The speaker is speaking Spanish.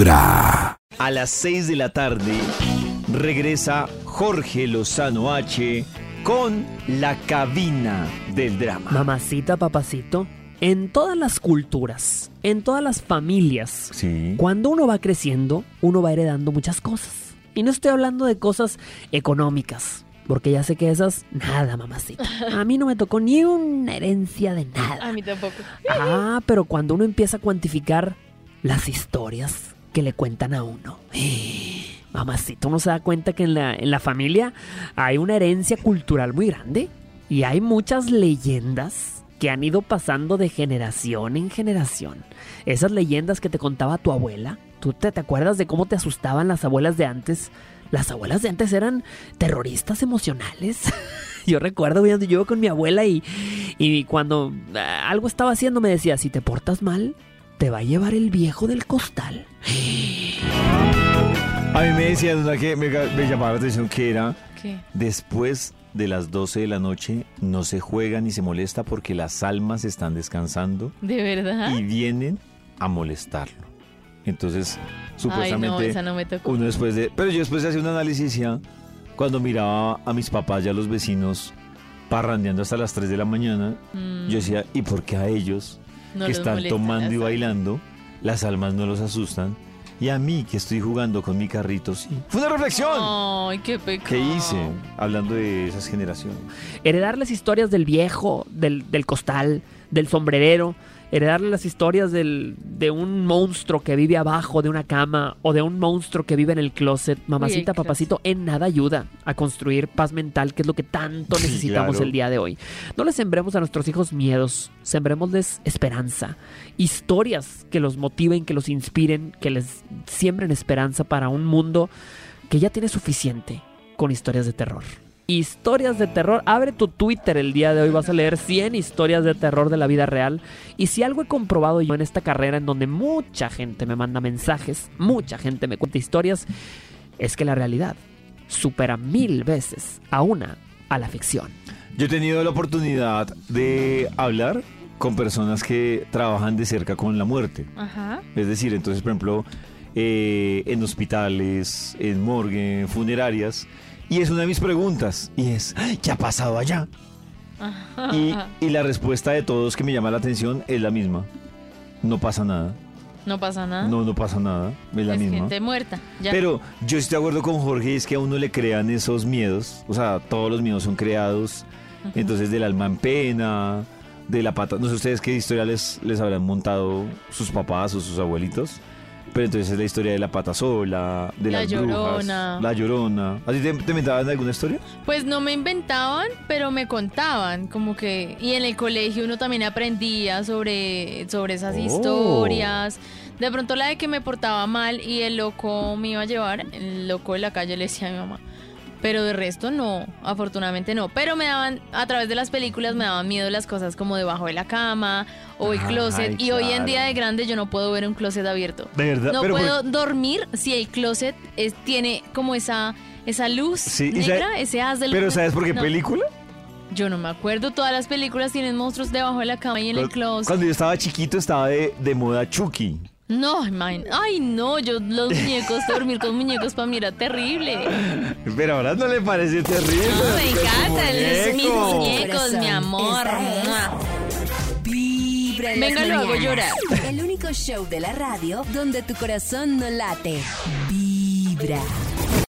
Vibra. A las 6 de la tarde regresa Jorge Lozano H con la cabina del drama. Mamacita, papacito, en todas las culturas, en todas las familias, Sí. cuando uno va creciendo, uno va heredando muchas cosas. Y no estoy hablando de cosas económicas, porque ya sé que esas, nada, mamacita. A mí no me tocó ni una herencia de nada. A mí tampoco. Ah, pero cuando uno empieza a cuantificar las historias que le cuentan a uno. Mamacita, uno se da cuenta que en la, en la familia hay una herencia cultural muy grande y hay muchas leyendas que han ido pasando de generación en generación. Esas leyendas que te contaba tu abuela, ¿tú te, te acuerdas de cómo te asustaban las abuelas de antes? Las abuelas de antes eran terroristas emocionales. Yo recuerdo viendo yo con mi abuela y, y cuando ah, algo estaba haciendo me decía, si te portas mal, te va a llevar el viejo del costal. A mí me decían una que me, me llamaba la atención que era ¿Qué? después de las 12 de la noche no se juega ni se molesta porque las almas están descansando ¿De verdad? y vienen a molestarlo. Entonces, Ay, no, supuestamente esa no me tocó. uno después de... Pero yo después de hacer un análisis ya, cuando miraba a mis papás y a los vecinos parrandeando hasta las 3 de la mañana, Mm, yo decía, ¿y por qué a ellos no que están molesta tomando y bailando, las almas no los asustan? Y a mí que estoy jugando con mi carrito, sí. Fue una reflexión. Ay, qué pecado. ¿Qué hice? Hablando de esas generaciones. Heredar las historias del viejo, del, del costal, del sombrerero. Heredarle las historias del, de un monstruo que vive abajo de una cama o de un monstruo que vive en el closet. Mamacita, papacito, en nada ayuda a construir paz mental, que es lo que tanto necesitamos claro. el día de hoy. No les sembremos a nuestros hijos miedos, sembremosles esperanza, historias que los motiven, que los inspiren, que les siembren esperanza para un mundo que ya tiene suficiente con historias de terror. Historias de terror. Abre tu Twitter el día de hoy. Vas a leer 100 historias de terror de la vida real. Y si algo he comprobado yo en esta carrera, en donde mucha gente me manda mensajes, mucha gente me cuenta historias, es que la realidad supera mil veces a una a la ficción. Yo he tenido la oportunidad de hablar con personas que trabajan de cerca con la muerte. Ajá. Es decir, entonces, por ejemplo, eh, en hospitales, en morgue, en funerarias. Y es una de mis preguntas. Y es, "Ay, ¿qué ha pasado allá? Y, y la respuesta de todos que me llama la atención es la misma. No pasa nada. No pasa nada. No, no pasa nada. Es la es misma. gente muerta. Ya. Pero yo estoy de acuerdo con Jorge, es que a uno le crean esos miedos. O sea, todos los miedos son creados. Entonces, del alma en pena, de la pata. No sé ustedes qué historia les, les habrán montado sus papás o sus abuelitos. Pero entonces es la historia de la pata sola, de La las brujas, Llorona. la llorona. ¿A ti te, te inventaban alguna historia? Pues no me inventaban, pero me contaban, como que... Y en el colegio uno también aprendía sobre, sobre esas Oh. historias. De pronto la de que me portaba mal y el loco me iba a llevar, el loco de la calle le decía a mi mamá. Pero de resto no, afortunadamente no. Pero me daban, a través de las películas me daban miedo las cosas como debajo de la cama o el Ay, closet. Y hoy en día de grande yo no puedo ver un closet abierto. De verdad. No pero pues, puedo dormir si el closet es- tiene como esa, esa luz Sí, negra, sabe- ese haz del pero ¿sabes por qué No, película? Yo no me acuerdo, todas las películas tienen monstruos debajo de la cama y en el closet. Cuando yo estaba chiquito estaba de, de moda Chucky. No, man. ay no, yo los muñecos, dormir con muñecos para mí era terrible. Pero ahora no le parece terrible. No, me encanta, muñeco. mis muñecos, mi amor. Vibra en Venga, lo hago llorar. El único show de la radio donde tu corazón no late. Vibra.